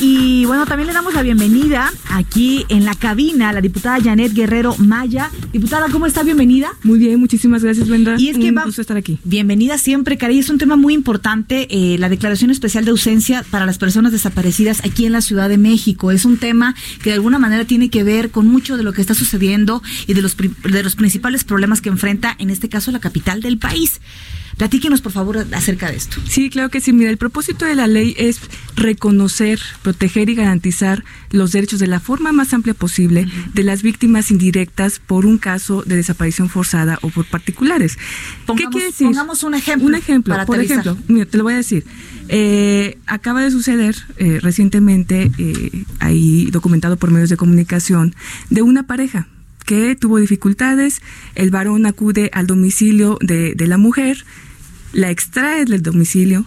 Y bueno, también le damos la bienvenida aquí en la cabina a la diputada Janet Guerrero Maya. Diputada, ¿cómo está? Bienvenida. Muy bien, muchísimas gracias, Brenda. Y es que Un va- gusto estar aquí. Bienvenida siempre, Cari. Es un tema muy importante, eh, la declaración especial de ausencia para las personas desaparecidas aquí en la Ciudad de México. Es un tema que de alguna manera tiene que ver con mucho de lo que está sucediendo y de los, pri- de los principales problemas que enfrenta, en este caso, la capital del país. Platíquenos, por favor, acerca de esto. Sí, claro que sí. Mira, el propósito de la ley es reconocer, proteger y garantizar los derechos de la forma más amplia posible de las víctimas indirectas por un caso de desaparición forzada o por particulares. Pongamos- ¿Qué quiere decir? pongamos un ejemplo Un ejemplo, para por aterrizar. ejemplo, mira, te lo voy a decir. Eh, acaba de suceder eh, recientemente, eh, ahí documentado por medios de comunicación, de una pareja que tuvo dificultades, el varón acude al domicilio de, de la mujer, la extrae del domicilio,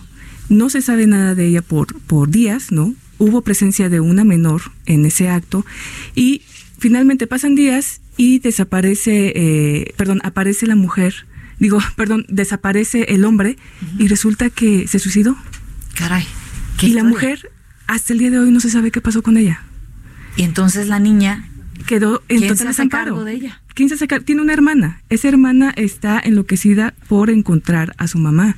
no se sabe nada de ella por, por días, ¿no? Hubo presencia de una menor en ese acto y finalmente pasan días y desaparece, eh, perdón, aparece la mujer, digo, perdón, desaparece el hombre y resulta que se suicidó. Caray. qué Y la mujer, hasta el día de hoy no se sabe qué pasó con ella. Y entonces la niña Quedó en ¿Quién total se hace desamparo. cargo de ella? ¿Quién se hace cargo? Tiene una hermana. Esa hermana está enloquecida por encontrar a su mamá.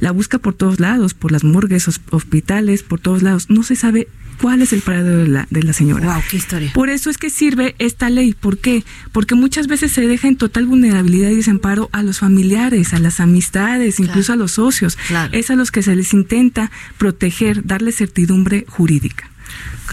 La busca por todos lados, por las morgues, hos- hospitales, por todos lados. No se sabe cuál es el paradero de la, de la señora. Wow, qué historia. Por eso es que sirve esta ley. ¿Por qué? Porque muchas veces se deja en total vulnerabilidad y desamparo a los familiares, a las amistades, incluso a los socios. Claro. Es a los que se les intenta proteger, darle certidumbre jurídica.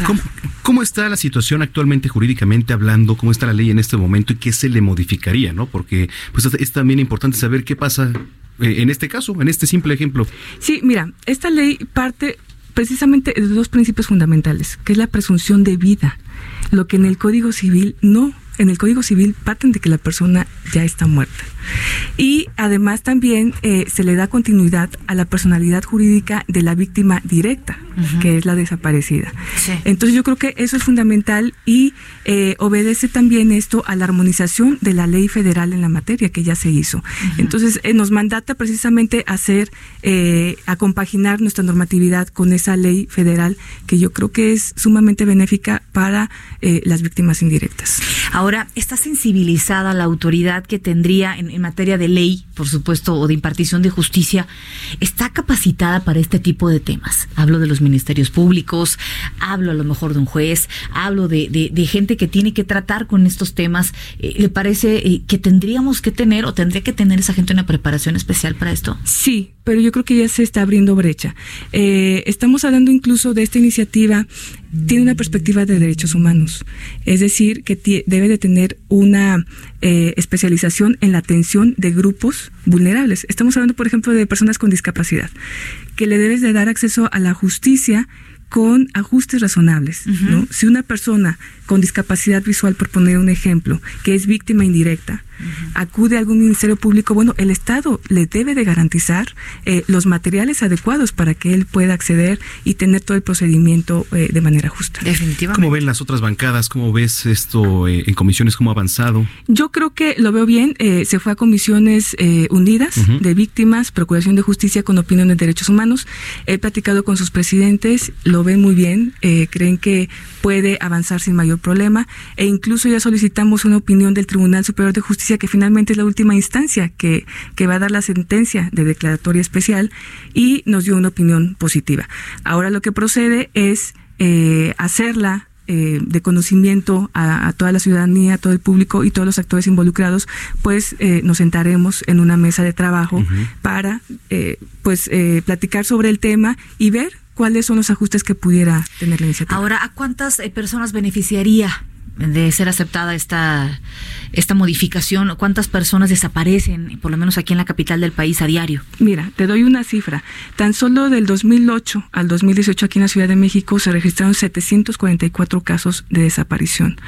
¿Cómo, cómo está la situación actualmente jurídicamente hablando? ¿Cómo está la ley en este momento y qué se le modificaría? ¿no? Porque pues, es- es también importante saber qué pasa eh, en este caso, en este simple ejemplo. Sí, mira, esta ley parte precisamente de dos principios fundamentales, que es la presunción de vida, lo que en el Código Civil no, en el Código Civil parten de que la persona ya está muerta. Y además también eh, se le da continuidad a la personalidad jurídica de la víctima directa, que es la desaparecida. Sí. Entonces yo creo que eso es fundamental y eh, obedece también esto a la armonización de la ley federal en la materia que ya se hizo. Entonces eh, nos mandata precisamente hacer, eh, a compaginar nuestra normatividad con esa ley federal que yo creo que es sumamente benéfica para eh, las víctimas indirectas. Ahora, ¿está sensibilizada la autoridad que tendría en, en materia de ley, por supuesto, o de impartición de justicia? ¿Está capacitada para este tipo de temas? Hablo de los ministerios públicos, hablo a lo mejor de un juez, hablo de, de- de gente que tiene que tratar con estos temas. Eh, ¿Le parece eh, que tendríamos que tener o tendría que tener esa gente una preparación especial para esto? Sí, pero yo creo que ya se está abriendo brecha. Eh, estamos hablando incluso de esta iniciativa, tiene una perspectiva de derechos humanos, es decir, que debe de tener una eh, especialización en la atención de grupos vulnerables. Estamos hablando, por ejemplo, de personas con discapacidad, que le debes de dar acceso a la justicia con ajustes razonables. ¿no? Si una persona con discapacidad visual, por poner un ejemplo, que es víctima indirecta, acude a algún ministerio público, bueno, el Estado le debe de garantizar eh, los materiales adecuados para que él pueda acceder y tener todo el procedimiento eh, de manera justa. Definitivamente. ¿Cómo ven las otras bancadas? ¿Cómo ves esto eh, en comisiones? ¿Cómo ha avanzado? Yo creo que lo veo bien. eh, se fue a comisiones eh, unidas de víctimas, Procuración de Justicia con opinión de derechos humanos. He platicado con sus presidentes, lo ven muy bien, eh, creen que puede avanzar sin mayor problema e incluso ya solicitamos una opinión del Tribunal Superior de Justicia que finalmente es la última instancia que, que va a dar la sentencia de declaratoria especial y nos dio una opinión positiva. Ahora lo que procede es eh, hacerla eh, de conocimiento a, a toda la ciudadanía, a todo el público y todos los actores involucrados, pues eh, nos sentaremos en una mesa de trabajo para eh, pues eh, platicar sobre el tema y ver cuáles son los ajustes que pudiera tener la iniciativa. Ahora, ¿a cuántas eh, personas beneficiaría de ser aceptada esta, esta modificación, ¿cuántas personas desaparecen, por lo menos aquí en la capital del país, a diario? Mira, te doy una cifra. Tan solo del 2008 al 2018 aquí en la Ciudad de México se registraron 744 casos de desaparición.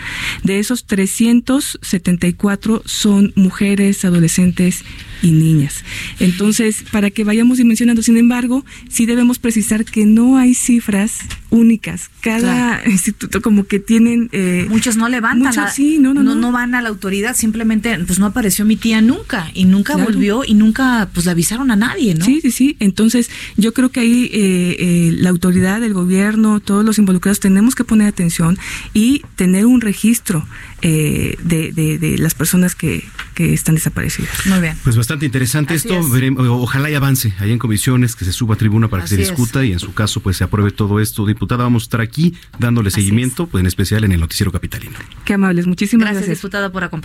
De esos 374 son mujeres, adolescentes y niñas. Entonces, para que vayamos dimensionando, sin embargo, sí debemos precisar que no hay cifras únicas. Cada instituto como que tienen... Eh, Muchos no levantan. Muchos, sí, no, no, no, no, van a la autoridad, simplemente pues no apareció mi tía nunca y nunca volvió y nunca pues le avisaron a nadie, ¿no? Sí, sí, sí. Entonces, yo creo que ahí eh, eh, la autoridad, el gobierno, todos los involucrados tenemos que poner atención y tener un registro eh, de, de, las personas que, que, están desaparecidas. Muy bien. Pues bastante interesante esto. ojalá y avance ahí en comisiones, que se suba a tribuna para que se discuta y en su caso pues se apruebe todo esto. Diputada, vamos a estar aquí dándole seguimiento, pues en especial en el Noticiero Capitalino. Qué amables, muchísimas gracias. Gracias, diputada, por acompañarnos.